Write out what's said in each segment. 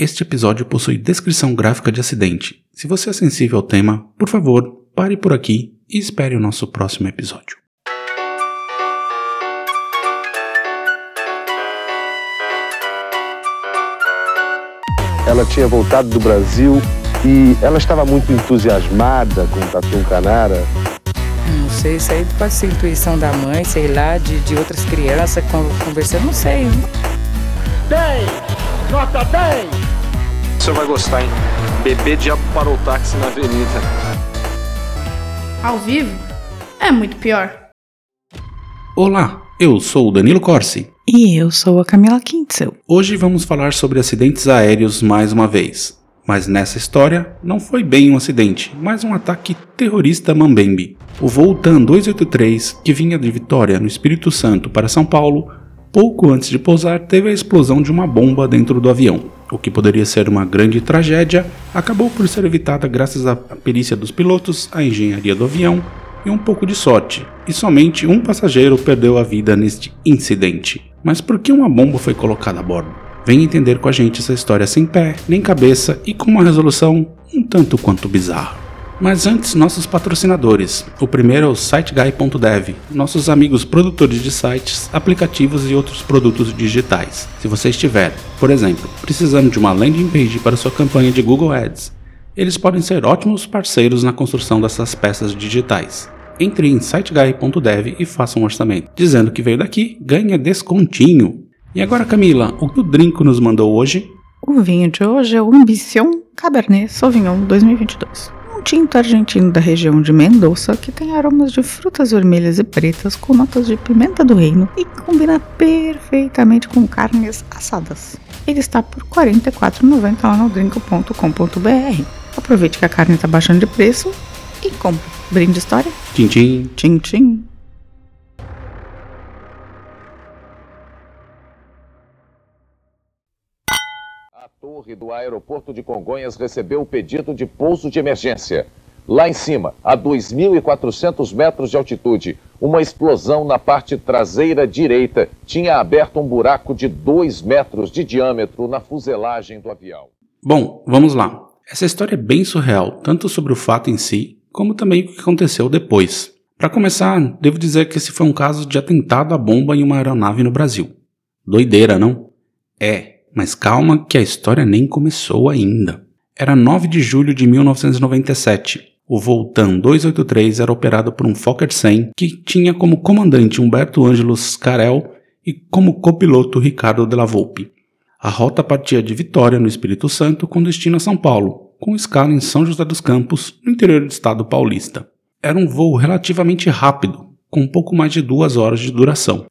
Este episódio possui descrição gráfica de acidente. Se você é sensível ao tema, por favor, pare por aqui e espere o nosso próximo episódio. Ela tinha voltado do Brasil e ela estava muito entusiasmada com o Tatu Canara. Não sei, isso aí pode ser intuição da mãe, sei lá, de, de outras crianças conversando, não sei. 10! Nota 10! Senhor vai gostar, hein? Bebê diabo parou o táxi na avenida. Ao vivo é muito pior. Olá, eu sou o Danilo Corsi. E eu sou a Camila Kintzel. Hoje vamos falar sobre acidentes aéreos mais uma vez. Mas nessa história não foi bem um acidente, mas um ataque terrorista mambembe. O voo TAN 283, que vinha de Vitória, no Espírito Santo, para São Paulo, pouco antes de pousar, teve a explosão de uma bomba dentro do avião. O que poderia ser uma grande tragédia acabou por ser evitada graças à perícia dos pilotos, à engenharia do avião e um pouco de sorte, e somente um passageiro perdeu a vida neste incidente. Mas por que uma bomba foi colocada a bordo? Venha entender com a gente essa história sem pé, nem cabeça e com uma resolução um tanto quanto bizarra. Mas antes, nossos patrocinadores. O primeiro é o SiteGuy.dev, nossos amigos produtores de sites, aplicativos e outros produtos digitais. Se você estiver, por exemplo, precisando de uma landing page para sua campanha de Google Ads, eles podem ser ótimos parceiros na construção dessas peças digitais. Entre em siteguy.dev e faça um orçamento. Dizendo que veio daqui, ganha descontinho. E agora, Camila, o que o Drinco nos mandou hoje? O vinho de hoje é o Ambition Cabernet Sauvignon 2022. Um tinto argentino da região de Mendoza que tem aromas de frutas vermelhas e pretas com notas de pimenta do reino e combina perfeitamente com carnes assadas. Ele está por R$ 44,90 lá no drinco.com.br. Aproveite que a carne está baixando de preço e compre. Brinde história? Tchim, tchim. Tchim, tchim. Do aeroporto de Congonhas recebeu o pedido de pouso de emergência. Lá em cima, a 2.400 metros de altitude, uma explosão na parte traseira direita tinha aberto um buraco de 2 metros de diâmetro na fuselagem do avião. Bom, vamos lá. Essa história é bem surreal, tanto sobre o fato em si, como também o que aconteceu depois. Para começar, devo dizer que esse foi um caso de atentado à bomba em uma aeronave no Brasil. Doideira, não? É, mas calma que a história nem começou ainda. Era 9 de julho de 1997. O voo TAN 283 era operado por um Fokker 100 que tinha como comandante Humberto Ângelo Scarel e como copiloto Ricardo Della Volpe. A rota partia de Vitória, no Espírito Santo, com destino a São Paulo, com escala em São José dos Campos, no interior do estado paulista. Era um voo relativamente rápido, com pouco mais de duas horas de duração.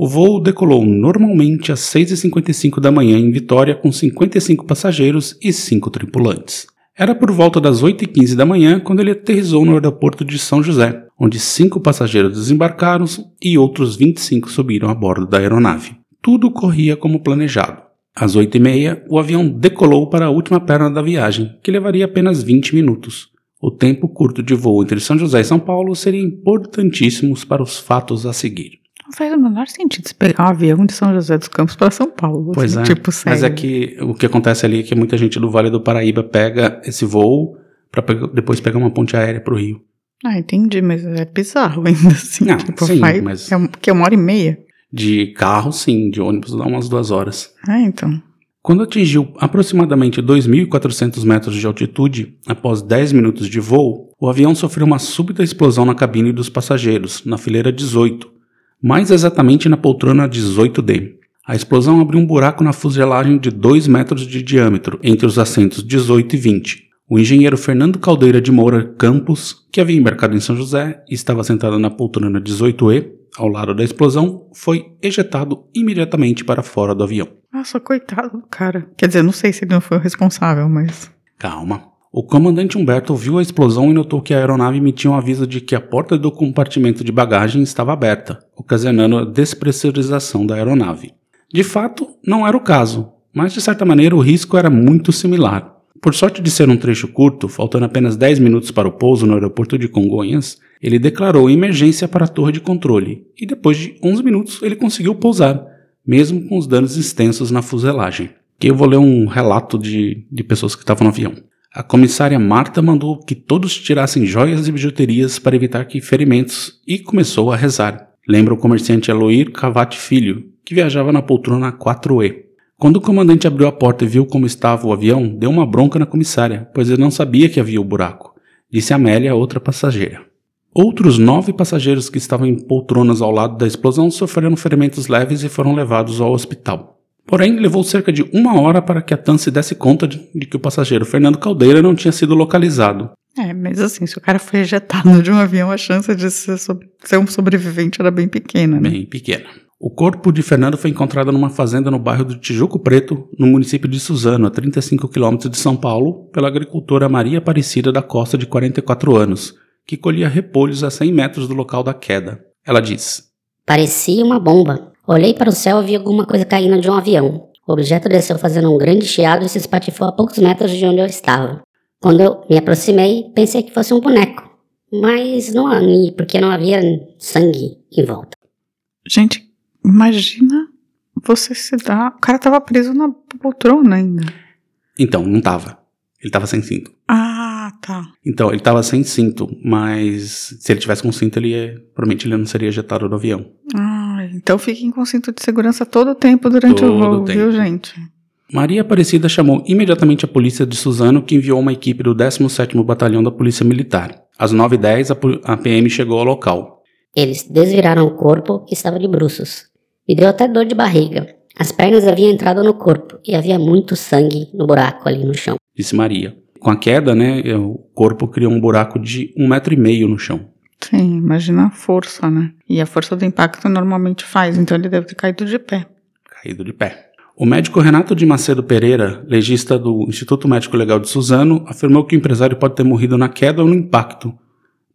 O voo decolou normalmente às 6h55 da manhã em Vitória com 55 passageiros e 5 tripulantes. Era por volta das 8h15 da manhã quando ele aterrissou no aeroporto de São José, onde cinco passageiros desembarcaram e outros 25 subiram a bordo da aeronave. Tudo corria como planejado. Às 8h30, o avião decolou para a última perna da viagem, que levaria apenas 20 minutos. O tempo curto de voo entre São José e São Paulo seria importantíssimo para os fatos a seguir. Não faz o menor sentido você pegar um avião de São José dos Campos para São Paulo. Pois assim, é, Tipo, mas é que o que acontece ali é que muita gente do Vale do Paraíba pega esse voo para depois pegar uma ponte aérea para o Rio. Ah, entendi, mas é bizarro ainda assim. Não, tipo, sim, faz, mas- é que é uma hora e meia. De carro, sim, de ônibus dá umas duas horas. Ah, então. Quando atingiu aproximadamente 2.400 metros de altitude, após 10 minutos de voo, o avião sofreu uma súbita explosão na cabine dos passageiros, na fileira 18, mais exatamente na poltrona 18D. A explosão abriu um buraco na fuselagem de 2 metros de diâmetro entre os assentos 18 e 20. O engenheiro Fernando Caldeira de Moura Campos, que havia embarcado em São José e estava sentado na poltrona 18E, ao lado da explosão, foi ejetado imediatamente para fora do avião. Nossa, coitado do cara. Quer dizer, não sei se ele não foi o responsável, mas. Calma. O comandante Humberto viu a explosão e notou que a aeronave emitia um aviso de que a porta do compartimento de bagagem estava aberta, ocasionando a despressurização da aeronave. De fato, não era o caso, mas de certa maneira o risco era muito similar. Por sorte de ser um trecho curto, faltando apenas 10 minutos para o pouso no aeroporto de Congonhas, ele declarou emergência para a torre de controle e depois de 11 minutos ele conseguiu pousar, mesmo com os danos extensos na fuselagem. que eu vou ler um relato de, de pessoas que estavam no avião. A comissária Marta mandou que todos tirassem joias e bijuterias para evitar que ferimentos e começou a rezar. Lembra o comerciante Aloir Cavati Filho, que viajava na poltrona 4E. Quando o comandante abriu a porta e viu como estava o avião, deu uma bronca na comissária, pois ele não sabia que havia o buraco, disse Amélia, outra passageira. Outros nove passageiros que estavam em poltronas ao lado da explosão sofreram ferimentos leves e foram levados ao hospital. Porém, levou cerca de uma hora para que a TAN se desse conta de, de que o passageiro Fernando Caldeira não tinha sido localizado. É, mas assim, se o cara foi ejetado de um avião, a chance de ser, ser um sobrevivente era bem pequena, né? Bem pequena. O corpo de Fernando foi encontrado numa fazenda no bairro do Tijuco Preto, no município de Suzano, a 35 quilômetros de São Paulo, pela agricultora Maria Aparecida da Costa, de 44 anos, que colhia repolhos a 100 metros do local da queda. Ela diz: Parecia uma bomba. Olhei para o céu e vi alguma coisa caindo de um avião. O objeto desceu fazendo um grande chiado e se espatifou a poucos metros de onde eu estava. Quando eu me aproximei, pensei que fosse um boneco, mas não porque não havia sangue em volta. Gente, Imagina você se dar. O cara tava preso na poltrona ainda. Então, não tava. Ele tava sem cinto. Ah, tá. Então, ele tava sem cinto, mas se ele tivesse com cinto, ele ia, provavelmente ele não seria ejetado do avião. Ah, então fiquem com cinto de segurança todo o tempo durante todo o voo, tempo. viu, gente? Maria Aparecida chamou imediatamente a polícia de Suzano, que enviou uma equipe do 17º Batalhão da Polícia Militar. Às 9h10, a PM chegou ao local. Eles desviraram o corpo, que estava de bruços. Me deu até dor de barriga. As pernas haviam entrado no corpo e havia muito sangue no buraco ali no chão. Disse Maria. Com a queda, né, o corpo criou um buraco de um metro e meio no chão. Sim, imagina a força, né? E a força do impacto normalmente faz, então ele deve ter caído de pé. Caído de pé. O médico Renato de Macedo Pereira, legista do Instituto Médico Legal de Suzano, afirmou que o empresário pode ter morrido na queda ou no impacto,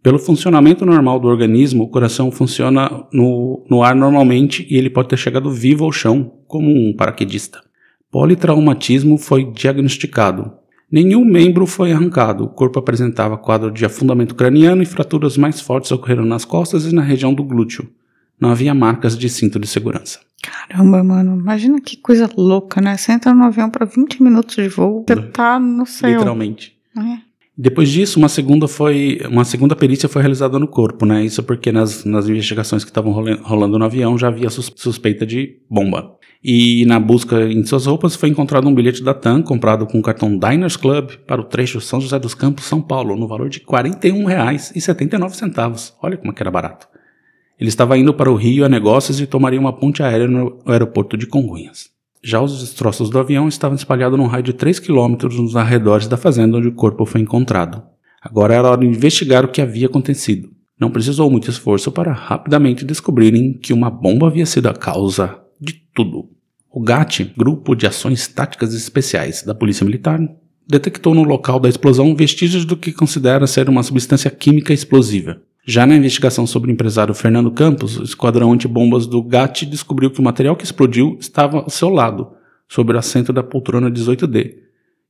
pelo funcionamento normal do organismo, o coração funciona no, no ar normalmente e ele pode ter chegado vivo ao chão, como um paraquedista. Politraumatismo foi diagnosticado. Nenhum membro foi arrancado. O corpo apresentava quadro de afundamento craniano e fraturas mais fortes ocorreram nas costas e na região do glúteo. Não havia marcas de cinto de segurança. Caramba, mano. Imagina que coisa louca, né? Você entra no avião para 20 minutos de voo, você tá no céu. Literalmente. É. Depois disso, uma segunda foi uma segunda perícia foi realizada no corpo, né? Isso porque nas, nas investigações que estavam rolando no avião já havia suspeita de bomba. E na busca em suas roupas foi encontrado um bilhete da TAM comprado com o cartão Diners Club para o trecho São José dos Campos, São Paulo, no valor de R$ 41,79. Olha como é que era barato. Ele estava indo para o Rio a negócios e tomaria uma ponte aérea no aeroporto de Congonhas. Já os destroços do avião estavam espalhados num raio de 3 quilômetros nos arredores da fazenda onde o corpo foi encontrado. Agora era hora de investigar o que havia acontecido. Não precisou muito esforço para rapidamente descobrirem que uma bomba havia sido a causa de tudo. O GAT, Grupo de Ações Táticas Especiais da Polícia Militar, detectou no local da explosão vestígios do que considera ser uma substância química explosiva. Já na investigação sobre o empresário Fernando Campos, o esquadrão antibombas do GAT descobriu que o material que explodiu estava ao seu lado, sobre o assento da poltrona 18D,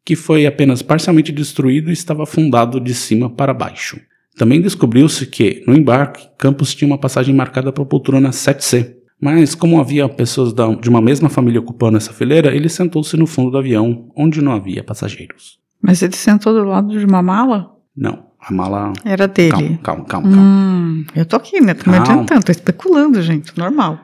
que foi apenas parcialmente destruído e estava afundado de cima para baixo. Também descobriu-se que, no embarque, Campos tinha uma passagem marcada para a poltrona 7C, mas como havia pessoas de uma mesma família ocupando essa fileira, ele sentou-se no fundo do avião, onde não havia passageiros. Mas ele sentou do lado de uma mala? Não. A mala. Era dele. Calma, calma, calma. calma. Hum, eu tô aqui, né? Tô me adiantando, tô especulando, gente. Normal.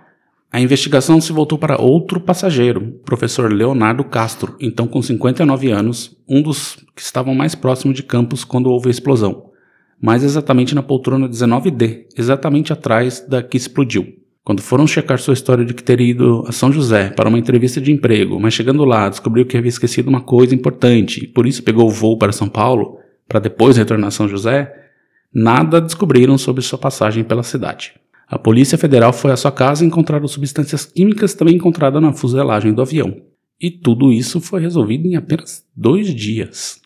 A investigação se voltou para outro passageiro, professor Leonardo Castro, então com 59 anos, um dos que estavam mais próximos de Campos quando houve a explosão. Mais exatamente na poltrona 19D, exatamente atrás da que explodiu. Quando foram checar sua história de que teria ido a São José para uma entrevista de emprego, mas chegando lá descobriu que havia esquecido uma coisa importante e por isso pegou o voo para São Paulo, para depois retornar a São José, nada descobriram sobre sua passagem pela cidade. A Polícia Federal foi à sua casa e encontraram substâncias químicas também encontradas na fuselagem do avião. E tudo isso foi resolvido em apenas dois dias.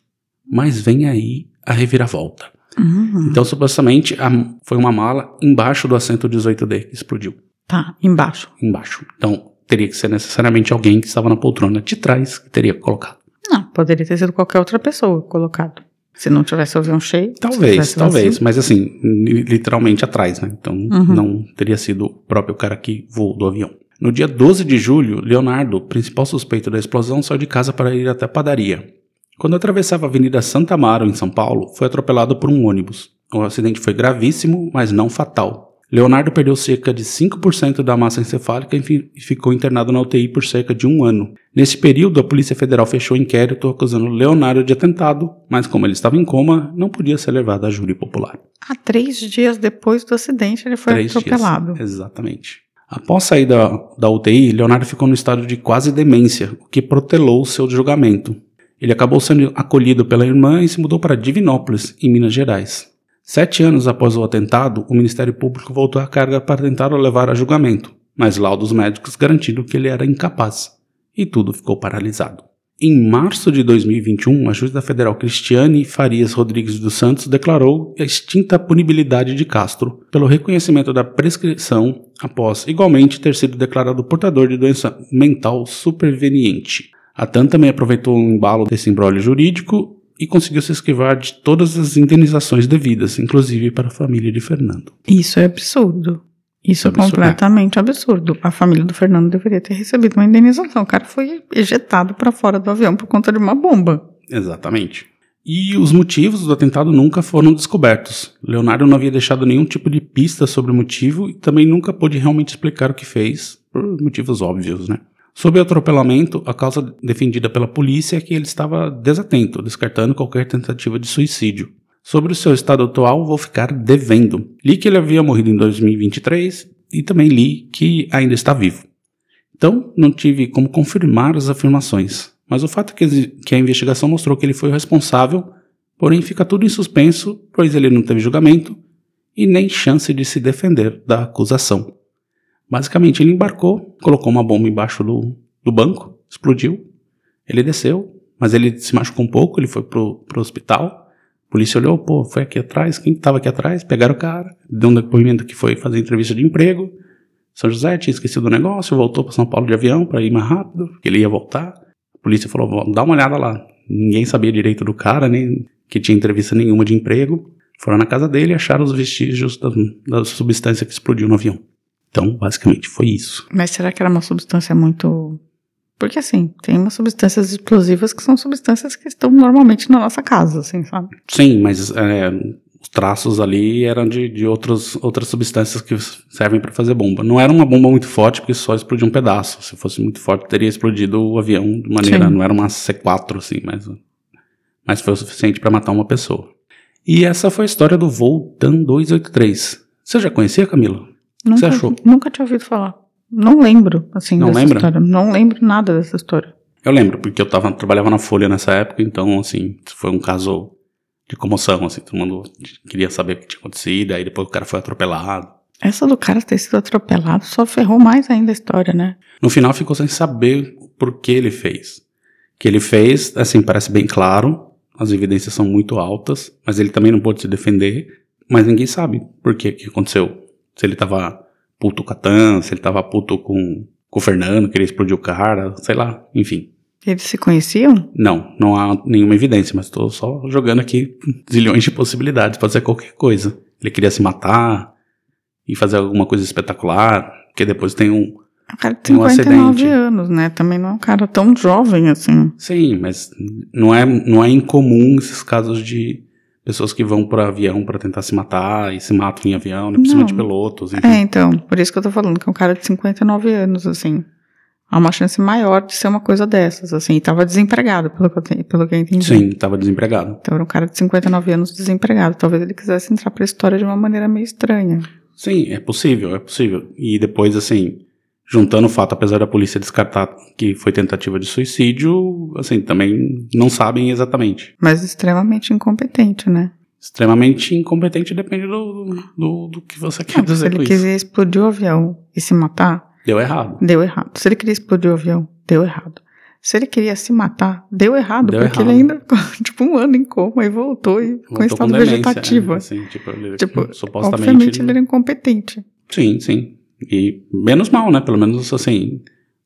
Mas vem aí a reviravolta. Uhum. Então, supostamente, a, foi uma mala embaixo do assento 18D que explodiu. Tá, embaixo. Embaixo. Então, teria que ser necessariamente alguém que estava na poltrona de trás que teria colocado. Não, poderia ter sido qualquer outra pessoa colocado. Se não tivesse o avião cheio? Talvez, talvez. Mas assim, literalmente atrás, né? Então uhum. não teria sido o próprio cara que voou do avião. No dia 12 de julho, Leonardo, principal suspeito da explosão, saiu de casa para ir até a padaria. Quando atravessava a Avenida Santa Amaro, em São Paulo, foi atropelado por um ônibus. O acidente foi gravíssimo, mas não fatal. Leonardo perdeu cerca de 5% da massa encefálica e ficou internado na UTI por cerca de um ano. Nesse período, a Polícia Federal fechou o inquérito acusando Leonardo de atentado, mas como ele estava em coma, não podia ser levado a júri popular. Há três dias depois do acidente, ele foi Três atropelado. Dias, exatamente. Após sair da, da UTI, Leonardo ficou no estado de quase demência, o que protelou seu julgamento. Ele acabou sendo acolhido pela irmã e se mudou para Divinópolis, em Minas Gerais. Sete anos após o atentado, o Ministério Público voltou à carga para tentar o levar a julgamento, mas laudos médicos garantiram que ele era incapaz, e tudo ficou paralisado. Em março de 2021, a juíza federal Cristiane Farias Rodrigues dos Santos declarou a extinta punibilidade de Castro pelo reconhecimento da prescrição após igualmente ter sido declarado portador de doença mental superveniente. A TAN também aproveitou o embalo desse embrólio jurídico e conseguiu se esquivar de todas as indenizações devidas, inclusive para a família de Fernando. Isso é absurdo. Isso é Absurdo, completamente absurdo. A família do Fernando deveria ter recebido uma indenização. O cara foi ejetado para fora do avião por conta de uma bomba. Exatamente. E os motivos do atentado nunca foram descobertos. Leonardo não havia deixado nenhum tipo de pista sobre o motivo e também nunca pôde realmente explicar o que fez, por motivos óbvios, né? Sobre o atropelamento, a causa defendida pela polícia é que ele estava desatento, descartando qualquer tentativa de suicídio. Sobre o seu estado atual, vou ficar devendo. Li que ele havia morrido em 2023 e também li que ainda está vivo. Então, não tive como confirmar as afirmações, mas o fato é que, a investigação mostrou que ele foi o responsável, porém fica tudo em suspenso, pois ele não teve julgamento e nem chance de se defender da acusação. Basicamente, ele embarcou, colocou uma bomba embaixo do, do banco, explodiu. Ele desceu, mas ele se machucou um pouco, ele foi pro, pro hospital. A polícia olhou, pô, foi aqui atrás, quem estava aqui atrás? Pegaram o cara, deu um depoimento que foi fazer entrevista de emprego. São José tinha esquecido do negócio, voltou para São Paulo de avião para ir mais rápido, porque ele ia voltar. A polícia falou, dá uma olhada lá. Ninguém sabia direito do cara, nem que tinha entrevista nenhuma de emprego. Foram na casa dele e acharam os vestígios da, da substância que explodiu no avião. Então, basicamente, foi isso. Mas será que era uma substância muito. Porque assim, tem umas substâncias explosivas que são substâncias que estão normalmente na nossa casa, assim, sabe? Sim, mas é, os traços ali eram de, de outros, outras substâncias que servem para fazer bomba. Não era uma bomba muito forte, porque só explodiu um pedaço. Se fosse muito forte, teria explodido o avião de maneira. Sim. Não era uma C4, assim, mas, mas foi o suficiente para matar uma pessoa. E essa foi a história do voo TAN 283. Você já conhecia, Camila? Nunca, você achou? Nunca tinha ouvido falar. Não lembro, assim, Não dessa lembra? história. Não lembro nada dessa história. Eu lembro, porque eu tava, trabalhava na Folha nessa época, então, assim, foi um caso de comoção, assim, todo mundo queria saber o que tinha acontecido, aí depois o cara foi atropelado. Essa do cara ter sido atropelado só ferrou mais ainda a história, né? No final ficou sem saber por que ele fez. O que ele fez, assim, parece bem claro, as evidências são muito altas, mas ele também não pôde se defender, mas ninguém sabe por que que aconteceu. Se ele tava puto com a Tan, se ele tava puto com, com o Fernando, queria explodir o cara, sei lá, enfim. Eles se conheciam? Não, não há nenhuma evidência, mas estou só jogando aqui zilhões de possibilidades, pode ser qualquer coisa. Ele queria se matar e fazer alguma coisa espetacular, porque depois tem um. O cara tem Tem um 59 acidente. anos, né? Também não é um cara tão jovem assim. Sim, mas não é, não é incomum esses casos de pessoas que vão para avião para tentar se matar e se matam em avião, né, principalmente pilotos. Enfim. É, então, por isso que eu tô falando que é um cara de 59 anos, assim. Há uma chance maior de ser uma coisa dessas, assim. E tava desempregado, pelo que eu, te- pelo que eu entendi. Sim, estava desempregado. Então era um cara de 59 anos desempregado. Talvez ele quisesse entrar pra história de uma maneira meio estranha. Sim, é possível, é possível. E depois, assim, juntando o fato, apesar da polícia descartar que foi tentativa de suicídio, assim, também não sabem exatamente. Mas extremamente incompetente, né? Extremamente incompetente depende do, do, do que você quer Não, se dizer com ele isso. quiser explodir o avião e se matar, Deu errado. deu errado. Se ele queria explodir o avião, deu errado. Se ele queria se matar, deu errado, Deu porque errado. ele ainda ficou, tipo, um ano em coma e voltou e com Voltou estado demência, vegetativo. né? Assim, tipo, ele, Tipo, supostamente. Obviamente ele era incompetente. Sim, sim. E menos mal, né? Pelo menos, assim,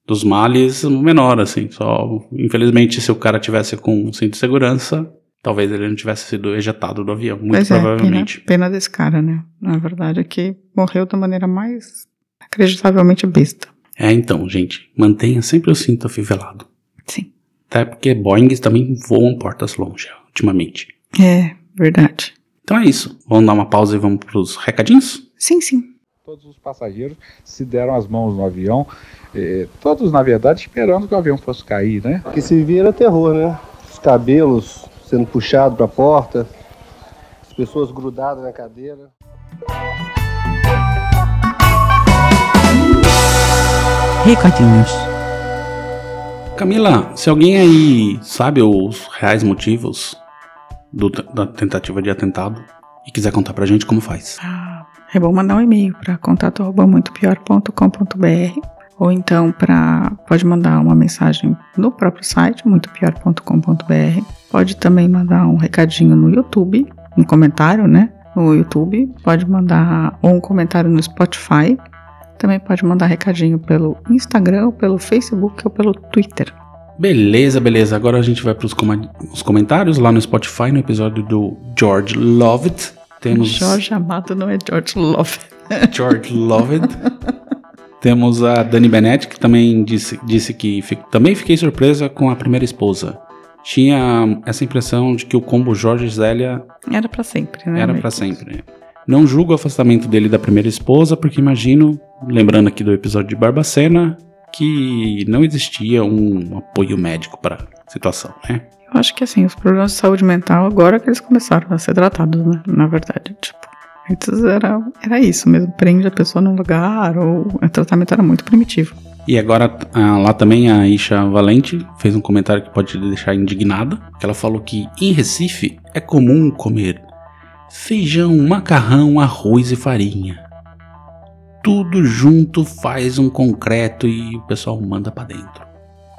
dos males, menor, assim. Só, infelizmente, se o cara tivesse com um cinto de segurança, talvez ele não tivesse sido ejetado do avião. Muito pois é, pena, provavelmente. pena desse cara, né? Na verdade é que morreu da maneira mais acreditavelmente besta. É, então, gente, mantenha sempre o cinto afivelado. Sim. Até porque Boeings também voam portas longe, ultimamente. É, verdade. Então é isso. Vamos dar uma pausa e vamos pros recadinhos? Sim, sim. Todos os passageiros se deram as mãos no avião, eh, todos, na verdade, esperando que o avião fosse cair, né? O que se via era terror, né? Os cabelos sendo puxados para a porta, as pessoas grudadas na cadeira. Recadinhos. Camila, se alguém aí sabe os reais motivos do- da tentativa de atentado e quiser contar pra gente como faz. Ah, é bom mandar um e-mail para contato@muitopior.com.br ou então para pode mandar uma mensagem no próprio site muitopior.com.br. Pode também mandar um recadinho no YouTube, um comentário, né? No YouTube, pode mandar ou um comentário no Spotify. Também pode mandar recadinho pelo Instagram, pelo Facebook ou pelo Twitter. Beleza, beleza. Agora a gente vai coma- os comentários lá no Spotify, no episódio do George Lovett. Temos Jorge Amado não é George Love. George Lovett. Temos a Dani Bennett, que também disse, disse que fi- também fiquei surpresa com a primeira esposa. Tinha essa impressão de que o combo Jorge e Zélia Era pra sempre, né? era pra sempre. Não julgo o afastamento dele da primeira esposa, porque imagino, lembrando aqui do episódio de Barbacena, que não existia um apoio médico para a situação, né? Eu acho que assim, os problemas de saúde mental agora que eles começaram a ser tratados, né? Na verdade, tipo, antes era, era isso mesmo, prende a pessoa num lugar, ou o tratamento era muito primitivo. E agora ah, lá também a Isha Valente fez um comentário que pode deixar indignada, que ela falou que em Recife é comum comer feijão, macarrão, arroz e farinha. Tudo junto faz um concreto e o pessoal manda pra dentro.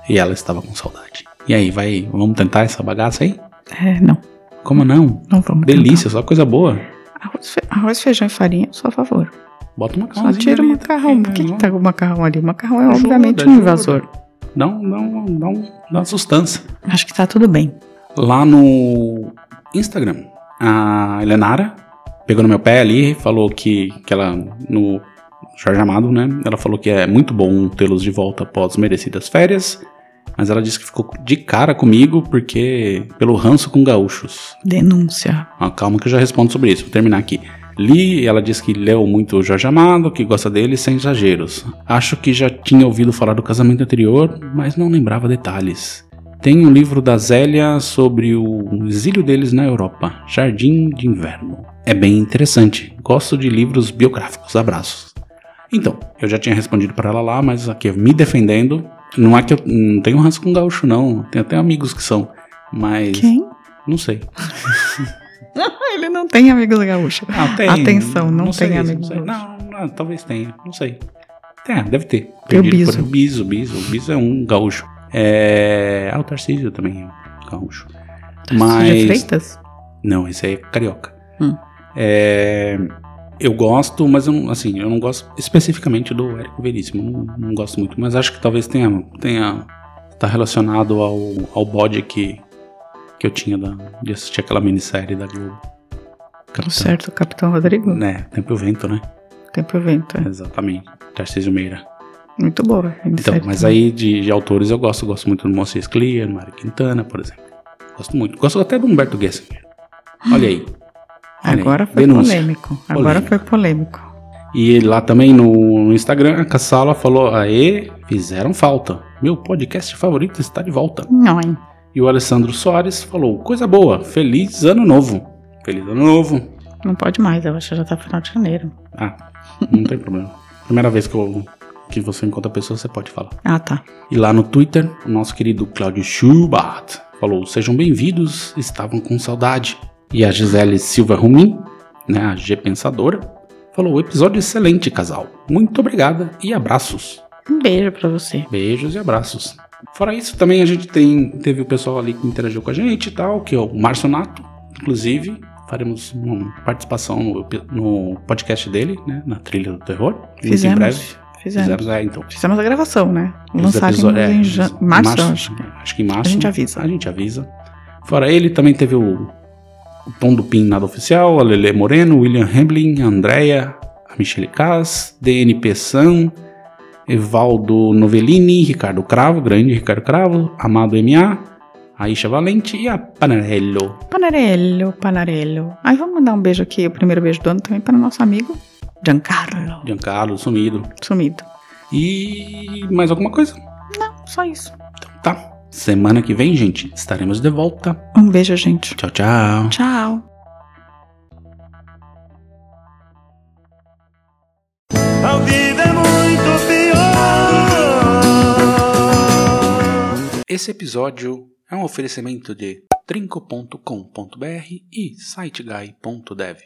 E ela estava com saudade. E aí, vai, vamos tentar essa bagaça aí? É, não, Como não? não vamos Delícia, só coisa boa. tentar. Arroz, arroz, feijão e farinha, sou a favor. Bota uma Só tira o macarrão. Por que, que tá com o macarrão ali? O macarrão é obviamente um ajuda. invasor. Dá, um, dá, um, dá, um, dá uma sustância. Acho que tá tudo bem. lá no Instagram. A Helenara pegou no meu pé ali, falou que, que ela, no Jorge Amado, né? Ela falou que é muito bom tê-los de volta após merecidas férias. Mas ela disse que ficou de cara comigo porque pelo ranço com gaúchos. Denúncia. Ah, calma que eu já respondo sobre isso, vou terminar aqui. Li, ela disse que leu muito o Jorge Amado, que gosta dele sem exageros. Acho que já tinha ouvido falar do casamento anterior, mas não lembrava detalhes. Tem um livro da Zélia sobre o exílio deles na Europa, Jardim de Inverno. É bem interessante. Gosto de livros biográficos. Abraços. Então, eu já tinha respondido para ela lá, mas aqui me defendendo. Não é que eu não tenho ranço com gaúcho, não. Tenho até amigos que são. Mas. Quem? Não sei. Ele não tem amigos gaúchos. Ah, tem. Atenção, não, sei, tem não amigos gaúchos. Não, não, talvez tenha, não sei. Tem, deve ter. Tem o Biso. Biso, Biso. O Biso é um gaúcho. É. Ah, o Tarcísio também é um gaúcho. Tarcísio Mas. Freitas? Não, esse aí é carioca. Hum. É. Eu gosto, mas eu não, assim, eu não gosto especificamente do Érico Veríssimo. Não, não gosto muito, mas acho que talvez tenha. tenha tá relacionado ao, ao bode que, que eu tinha da, de assistir aquela minissérie da Globo. Tá certo, Capitão Rodrigo. Né, Tempo e o Vento, né? Tempo e vento. é. Exatamente. Tarcísio Meira. Muito boa. Então, mas aí de, de autores eu gosto. Gosto muito do Moacir Clear, Mário Quintana, por exemplo. Gosto muito. Gosto até do Humberto Gessinger. Olha aí. Agora foi Denúncia. polêmico. Agora foi polêmico. E lá também no, Instagram, a Cassala falou: Aê, fizeram falta. Meu podcast favorito está de volta. Não, E o Alessandro Soares falou: Coisa boa, feliz ano novo. Feliz ano novo. não pode mais. Eu acho que já tá final de janeiro. Ah, não tem problema. Primeira vez que, eu, que você encontra a pessoa, você pode falar. Ah, tá. E lá no Twitter, o nosso querido Claudio Schubert falou: Sejam bem-vindos, estavam com saudade. E a Gisele Silva Rumin, né, a G Pensadora, falou: Episódio excelente, casal. Muito obrigada e abraços. Um beijo pra você. Beijos e abraços. Fora isso, também a gente tem, teve o pessoal ali que interagiu com a gente e tal, que é o Márcio Nato, inclusive. Faremos uma participação no, no podcast dele, né? Na trilha do terror. Muito em Fizemos. breve. Fizemos. Fizemos, é, então. Fizemos a gravação, né? Os Lançaremos é, em março, eu acho. acho que em março. A gente avisa. A gente avisa. Fora ele, também teve o Tom do Pin Nada Oficial, a Lele Moreno, William Hamblin, a Andrea, a Michelle Cass, DNP San, Evaldo Novellini, Ricardo Cravo, grande Ricardo Cravo, Amado MA, Aisha Valente e a Panarello. Panarello, Panarello. Aí vamos mandar um beijo aqui, o primeiro beijo do ano também para o nosso amigo Giancarlo. Giancarlo, sumido. Sumido. E mais alguma coisa? Não, só isso. Então tá. Semana que vem, gente, estaremos de volta. Um beijo, gente. Tchau, tchau. Tchau. A vida é muito pior. Esse episódio é um oferecimento de trinco.com.br e siteguy.dev.